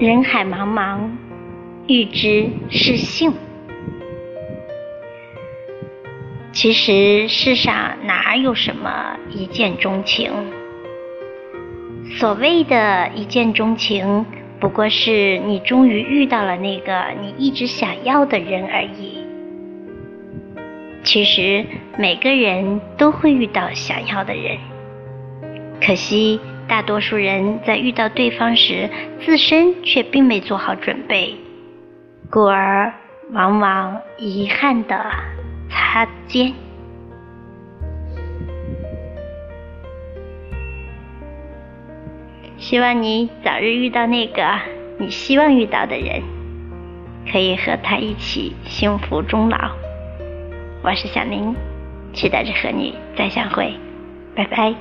人海茫茫，欲知是幸。其实世上哪有什么一见钟情？所谓的一见钟情，不过是你终于遇到了那个你一直想要的人而已。其实每个人都会遇到想要的人，可惜大多数人在遇到对方时，自身却并没做好准备，故而往往遗憾的擦肩。希望你早日遇到那个你希望遇到的人，可以和他一起幸福终老。我是小林，期待着和你再相会，拜拜。